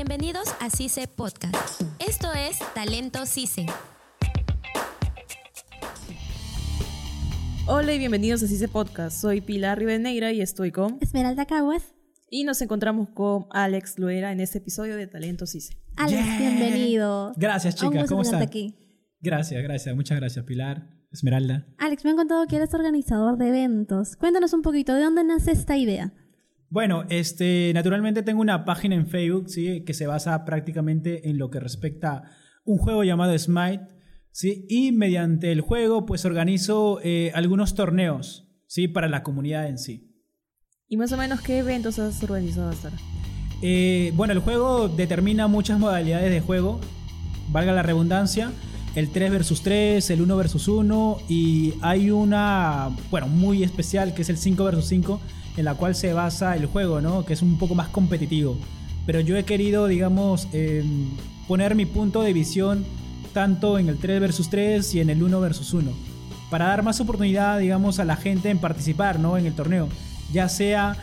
Bienvenidos a CICE Podcast. Esto es Talento CICE. Hola y bienvenidos a CICE Podcast. Soy Pilar Rivadeneira y estoy con Esmeralda Caguas. y nos encontramos con Alex Luera en este episodio de Talento CICE. Alex, Yeah. bienvenido. Gracias, chicas. ¿Cómo están? aquí. Gracias, gracias. Muchas gracias, Pilar, Esmeralda. Alex, me han contado que eres organizador de eventos. Cuéntanos un poquito, ¿de dónde nace esta idea? Bueno, este, naturalmente tengo una página en Facebook, ¿sí? Que se basa prácticamente en lo que respecta a un juego llamado Smite, ¿sí? Y mediante el juego, pues organizo eh, algunos torneos, ¿sí? Para la comunidad en sí. ¿Y más o menos qué eventos has organizado hasta ahora? Eh, bueno, el juego determina muchas modalidades de juego, valga la redundancia, el 3 versus 3, el 1 versus 1 y hay una, bueno, muy especial que es el 5 versus 5 en la cual se basa el juego, ¿no? Que es un poco más competitivo. Pero yo he querido, digamos, eh, poner mi punto de visión tanto en el 3 versus 3 y en el 1 versus 1 para dar más oportunidad, digamos, a la gente en participar, ¿no? En el torneo, ya sea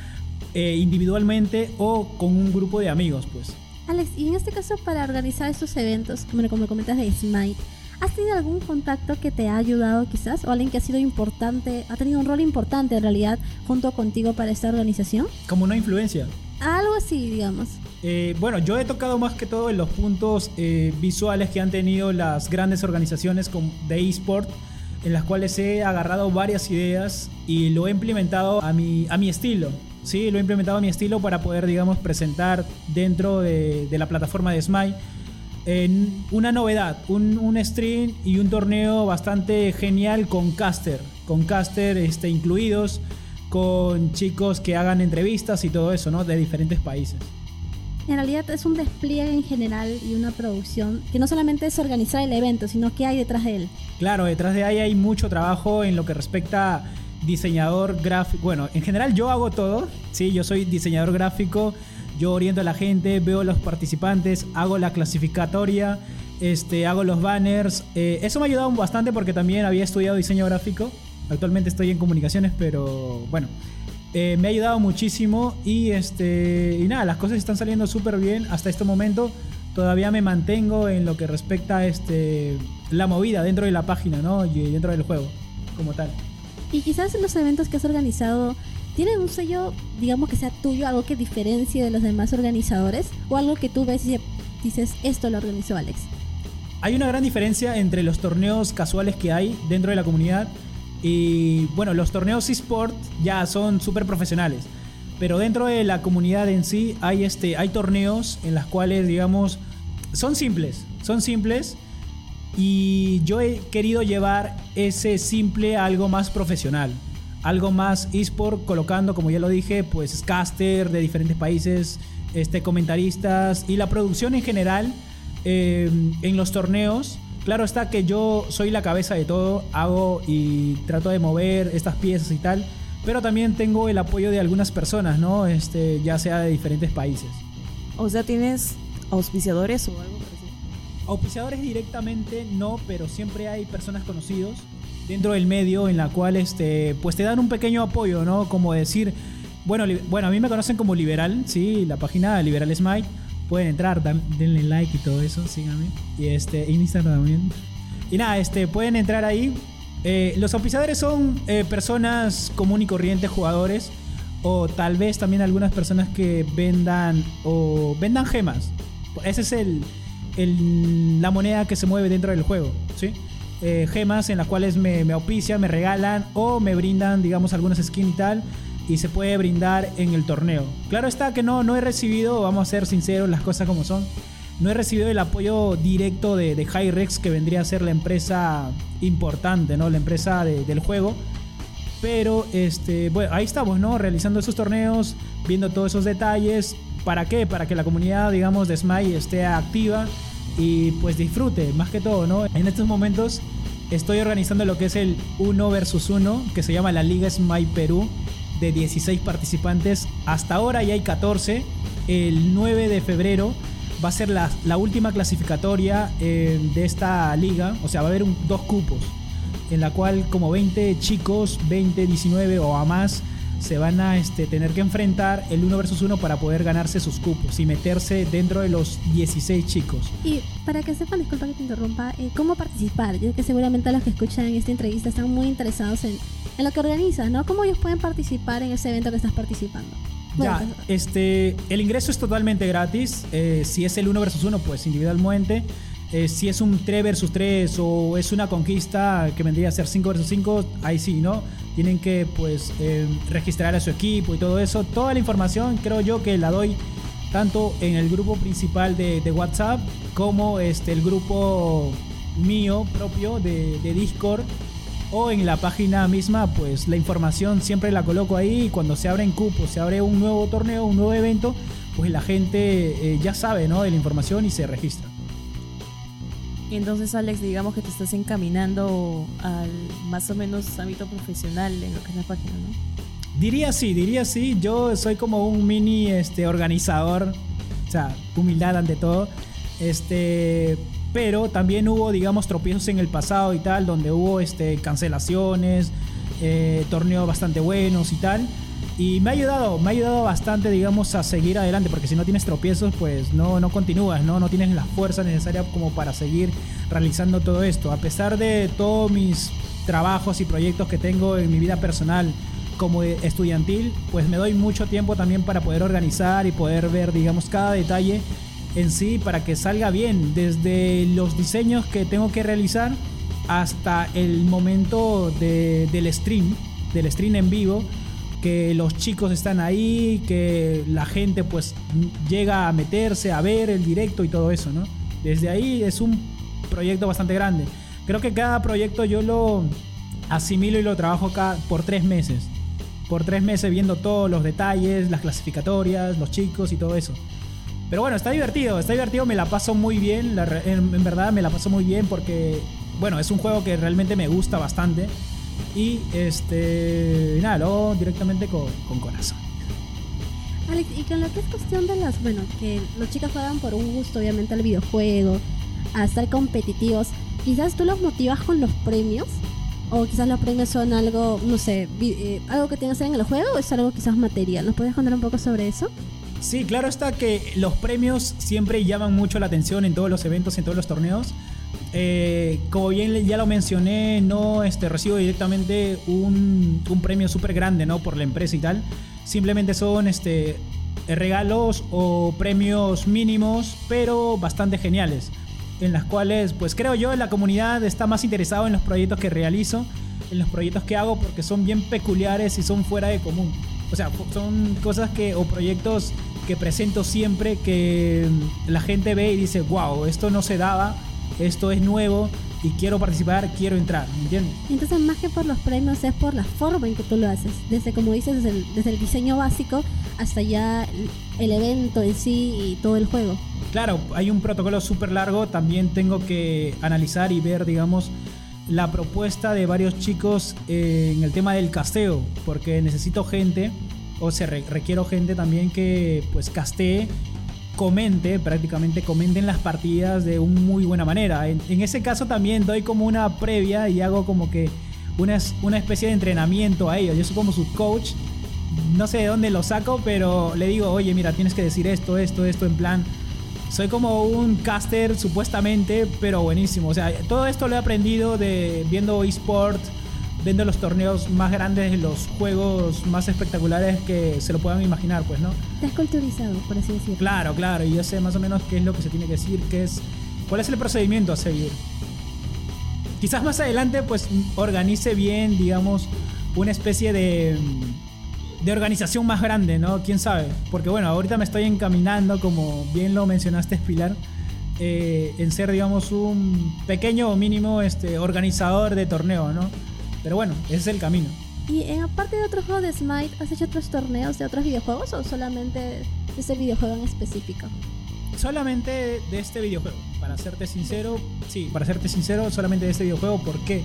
eh, individualmente o con un grupo de amigos, pues. Alex, y en este caso para organizar estos eventos, como como comentas de Smite, ¿has tenido algún contacto que te ha ayudado quizás? ¿O alguien que ha sido importante, ha tenido un rol importante en realidad junto contigo para esta organización? Como una influencia. Algo así, digamos. Eh, bueno, yo he tocado más que todo en los puntos eh, visuales que han tenido las grandes organizaciones de eSport, en las cuales he agarrado varias ideas y lo he implementado a mi, a mi estilo. Sí, lo he implementado a mi estilo para poder, digamos, presentar dentro de, de la plataforma de Smite en una novedad, un, un stream y un torneo bastante genial con caster, con caster este, incluidos, con chicos que hagan entrevistas y todo eso, ¿no? De diferentes países. En realidad es un despliegue en general y una producción que no solamente es organizar el evento, sino que hay detrás de él. Claro, detrás de ahí hay mucho trabajo en lo que respecta a diseñador gráfico. Bueno, en general yo hago todo, sí, yo soy diseñador gráfico, yo oriento a la gente, veo a los participantes, hago la clasificatoria, este, hago los banners. Eh, eso me ha ayudado bastante porque también había estudiado diseño gráfico. Actualmente estoy en comunicaciones, pero bueno, eh, me ha ayudado muchísimo y este y nada, las cosas están saliendo súper bien hasta este momento. Todavía me mantengo en lo que respecta a este, la movida dentro de la página, ¿no? Y dentro del juego, como tal. Y quizás los eventos que has organizado tienen un sello, digamos que sea tuyo, algo que diferencie de los demás organizadores, o algo que tú ves y dices, esto lo organizó Alex. Hay una gran diferencia entre los torneos casuales que hay dentro de la comunidad y, bueno, los torneos eSport ya son súper profesionales. Pero dentro de la comunidad en sí hay, este, hay torneos en las cuales, digamos, son simples. Son simples. Y yo he querido llevar ese simple a algo más profesional. Algo más eSport, colocando, como ya lo dije, pues caster de diferentes países, este, comentaristas y la producción en general eh, en los torneos. Claro está que yo soy la cabeza de todo, hago y trato de mover estas piezas y tal, pero también tengo el apoyo de algunas personas, ¿no? Este, ya sea de diferentes países. O sea, ¿tienes auspiciadores o algo parecido? Auspiciadores directamente no, pero siempre hay personas conocidos dentro del medio en la cual este, pues te dan un pequeño apoyo, ¿no? Como decir, bueno, bueno, a mí me conocen como Liberal, sí, la página Liberal Smite. Pueden entrar, denle like y todo eso, síganme. Y este, Instagram también. Y nada, este, pueden entrar ahí. Eh, los auspiciadores son eh, personas común y corrientes, jugadores. O tal vez también algunas personas que vendan o vendan gemas. Ese es el, el- la moneda que se mueve dentro del juego, ¿sí? Eh, gemas en las cuales me, me auspician, me regalan o me brindan, digamos, algunas skins y tal. Y se puede brindar en el torneo. Claro está que no, no he recibido, vamos a ser sinceros, las cosas como son. No he recibido el apoyo directo de, de Hyrex, que vendría a ser la empresa importante, ¿no? La empresa de- del juego. Pero este, bueno, ahí estamos, ¿no? Realizando esos torneos, viendo todos esos detalles. ¿Para qué? Para que la comunidad, digamos, de Smite esté activa y pues disfrute, más que todo, ¿no? En estos momentos estoy organizando lo que es el 1 versus 1, que se llama la Liga Smite Perú, de 16 participantes. Hasta ahora ya hay 14. El 9 de febrero va a ser la, la última clasificatoria eh, de esta liga. O sea, va a haber dos cupos. En la cual como 20 chicos, 20, 19 o a más se van a este, tener que enfrentar el uno versus uno para poder ganarse sus cupos y meterse dentro de los 16 chicos. Y para que sepan, disculpa que te interrumpa, eh, ¿cómo participar? Yo creo que seguramente los que escuchan esta entrevista están muy interesados en, en lo que organizas, ¿no? ¿Cómo ellos pueden participar en ese evento que estás participando? Ya, pues, este, el ingreso es totalmente gratis. eh, si es el 1 versus 1, pues individualmente. Eh, si es un 3 versus 3 o es una conquista que vendría a ser 5 versus 5, ahí sí, ¿no? Tienen que pues eh, registrar a su equipo y todo eso. Toda la información creo yo que la doy tanto en el grupo principal de, WhatsApp como este, el grupo mío propio de, de Discord o en la página misma, pues la información siempre la coloco ahí y cuando se abren cupos, se abre un nuevo torneo, un nuevo evento, pues la gente eh, ya sabe, ¿no? De la información y se registra. Y entonces, Alex, digamos que te estás encaminando al más o menos ámbito profesional en lo que es la página, ¿no? Diría sí, diría sí. Yo soy como un mini este, organizador. O sea, humildad ante todo. Este. Pero también hubo, digamos, tropiezos en el pasado y tal, donde hubo este, cancelaciones, eh, torneos bastante buenos y tal. Y me ha ayudado, me ha ayudado bastante, digamos, a seguir adelante, porque si no tienes tropiezos, pues no, no continúas, ¿no? No tienes la fuerza necesaria como para seguir realizando todo esto. A pesar de todos mis trabajos y proyectos que tengo en mi vida personal como estudiantil, pues me doy mucho tiempo también para poder organizar y poder ver, digamos, cada detalle en sí para que salga bien, desde los diseños que tengo que realizar hasta el momento de- del stream, del stream en vivo, que los chicos están ahí, que la gente pues llega a meterse, a ver el directo y todo eso, ¿no? Desde ahí es un proyecto bastante grande. Creo que cada proyecto yo lo asimilo y lo trabajo cada, por tres meses. Por tres meses viendo todos los detalles, las clasificatorias, los chicos y todo eso. Pero bueno, está divertido, está divertido, me la paso muy bien, en verdad me la paso muy bien porque, bueno, es un juego que realmente me gusta bastante. Y este, nada, lo directamente con, con corazón. Alex, y con lo que es cuestión de las, bueno, que los chicos juegan por un gusto, obviamente, al videojuego, a estar competitivos, quizás tú los motivas con los premios, o quizás los premios son algo, no sé, eh, algo que tengas en el juego, o es algo quizás material. ¿Nos puedes contar un poco sobre eso? Sí, claro está que los premios siempre llaman mucho la atención en todos los eventos, en todos los torneos. Eh, como bien ya lo mencioné, no este, recibo directamente un, un premio súper grande ¿no? por la empresa y tal. Simplemente son este, regalos o premios mínimos, pero bastante geniales. En las cuales, pues creo yo, la comunidad está más interesado en los proyectos que realizo, en los proyectos que hago, porque son bien peculiares y son fuera de común. O sea, son cosas que, o proyectos que presento siempre que la gente ve y dice, wow, esto no se daba, esto es nuevo y quiero participar, quiero entrar, ¿me entiendes? Entonces, más que por los premios, es por la forma en que tú lo haces. Desde, como dices, desde el, desde el diseño básico hasta ya el- evento en sí y todo el juego. Claro, hay un protocolo súper largo, también tengo que analizar y ver, digamos, la propuesta de varios chicos en el tema del casteo, porque necesito gente, o se re- requiero gente también que pues castee, comente, prácticamente comenten las partidas de una muy buena manera. En, en ese caso también doy como una previa y hago como que una, una especie de entrenamiento a ellos. Yo soy como su coach no sé de dónde lo saco, pero le digo, oye, mira, tienes que decir esto, esto, esto, en plan. Soy como un caster supuestamente, pero buenísimo. O sea, todo esto lo he aprendido de viendo eSport, viendo los torneos más grandes, de los juegos más espectaculares que se lo puedan imaginar, pues, ¿no? Has culturizado, por así decirlo. Claro, claro, y yo sé más o menos qué es lo que se tiene que decir, qué es, cuál es el procedimiento a seguir. Quizás más adelante, pues, organice bien, digamos, una especie de, de organización más grande, ¿no? ¿Quién sabe? Porque bueno, ahorita me estoy encaminando, como bien lo mencionaste, Pilar, eh, en ser, digamos, un pequeño o mínimo este, organizador de torneo, ¿no? Pero bueno, ese es el camino. Y en aparte de otros juegos de Smite, ¿has hecho otros torneos de otros videojuegos o solamente de ese videojuego en específico? Solamente de este videojuego. Para serte sincero, sí, para serte sincero, solamente de este videojuego. ¿Por qué?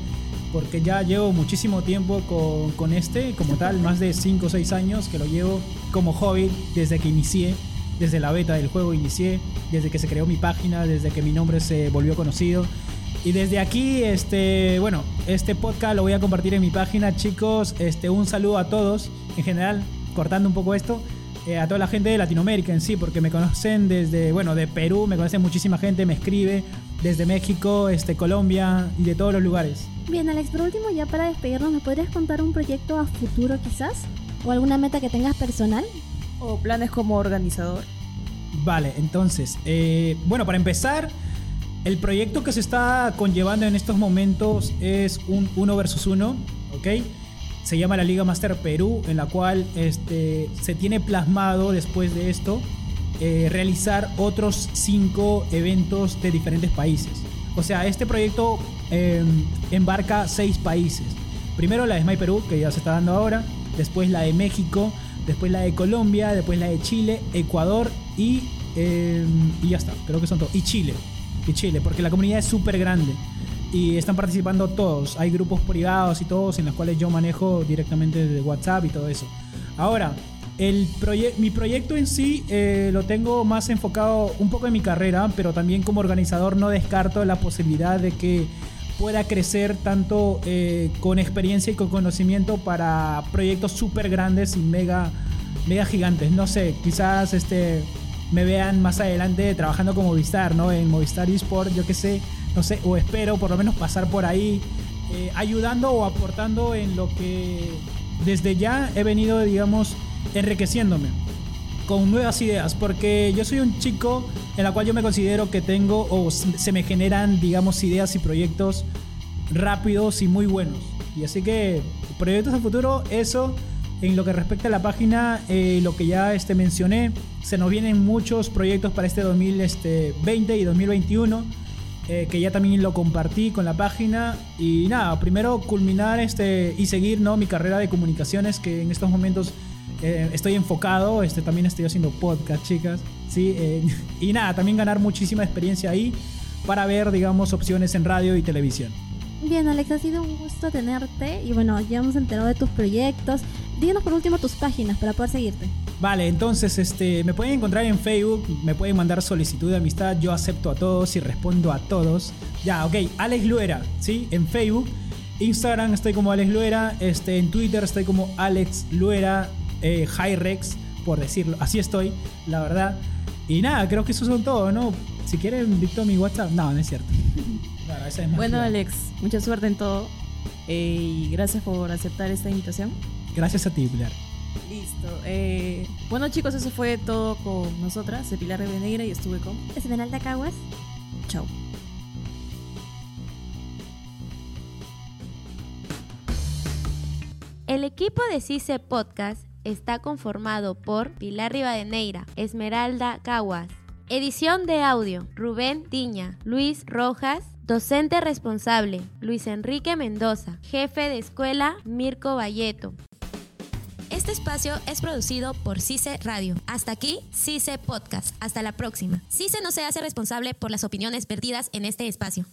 Porque ya llevo muchísimo tiempo con, con este, como tal, más de 5 o 6 años que lo llevo como hobby desde que inicié, desde la beta del juego inicié, desde que se creó mi página, desde que mi nombre se volvió conocido. Y desde aquí, este, bueno, este podcast lo voy a compartir en mi página, chicos. Este, un saludo a todos, en general, cortando un poco esto, eh, a toda la gente de Latinoamérica en sí, porque me conocen desde, bueno, de Perú, me conoce muchísima gente, me escribe, desde México, este, Colombia y de todos los lugares. Bien, Alex, por último, ya para despedirnos, ¿me podrías contar un proyecto a futuro quizás? ¿O alguna meta que tengas personal? ¿O planes como organizador? Vale, entonces, eh, bueno, para empezar, el proyecto que se está conllevando en estos momentos es un 1 versus 1, ¿ok? Se llama la Liga Master Perú, en la cual este, se tiene plasmado después de esto eh, realizar otros 5 eventos de diferentes países. O sea, este proyecto eh, embarca 6 países. Primero la de Smile Perú, que ya se está dando ahora, después la de México, después la de Colombia, después la de Chile, Ecuador y, eh, y ya está, creo que son todos. Y Chile, Chile, porque la comunidad es súper grande y están participando todos. Hay grupos privados y todos en los cuales yo manejo directamente de WhatsApp y todo eso. Ahora, el mi proyecto en sí eh, lo tengo más enfocado un poco en mi carrera, pero también como organizador no descarto la posibilidad de que pueda crecer tanto eh, con experiencia y con conocimiento para proyectos súper grandes y mega, mega gigantes. No sé, quizás este, me vean más adelante trabajando como Movistar, ¿no? En Movistar eSport, yo qué sé, no sé, o espero por lo menos pasar por ahí eh, ayudando o aportando en lo que desde ya he venido, digamos, enriqueciéndome con nuevas ideas, porque yo soy un chico en la cual yo me considero que tengo o se me generan, digamos, ideas y proyectos rápidos y muy buenos. Y así que proyectos a futuro, eso en lo que respecta a la página, eh, lo que ya este, mencioné, se nos vienen muchos proyectos para este 2020 este, y 2021. Eh, que ya también lo compartí con la página y nada, primero culminar este y seguir ¿no? mi carrera de comunicaciones que en estos momentos eh, estoy enfocado, este, también estoy haciendo podcast, chicas, ¿sí? Eh, y nada, también ganar muchísima experiencia ahí para ver, digamos, opciones en radio y televisión. Bien, Alex, ha sido un gusto tenerte y bueno, ya hemos enterado de tus proyectos. Díganos por último tus páginas para poder seguirte. Vale, entonces este, me pueden encontrar en Facebook, me pueden mandar solicitud de amistad, yo acepto a todos y respondo a todos. Ya, ok, Alex Luera, ¿sí? En Facebook. Instagram estoy como Alex Luera, este, en Twitter estoy como Alex Luera eh, Hyrex, por decirlo. Así estoy, la verdad. Y nada, creo que eso son todo, ¿no? Si quieren, dicto mi WhatsApp. No, no es cierto. bueno, Alex, mucha suerte en todo. Eh, y gracias por aceptar esta invitación. Gracias a ti, Pilar. Listo. Eh, bueno, chicos, eso fue todo con nosotras. De Pilar Rivadeneira y estuve con Esmeralda Caguas. Chao. El equipo de CICE Podcast está conformado por Pilar Rivadeneira, Esmeralda Caguas. Edición de audio, Rubén Tiña, Luis Rojas, docente responsable, Luis Enrique Mendoza, jefe de escuela, Mirko Valleto. Este espacio es producido por CICE Radio. Hasta aquí, CICE Podcast. Hasta la próxima. CICE no se hace responsable por las opiniones perdidas en este espacio.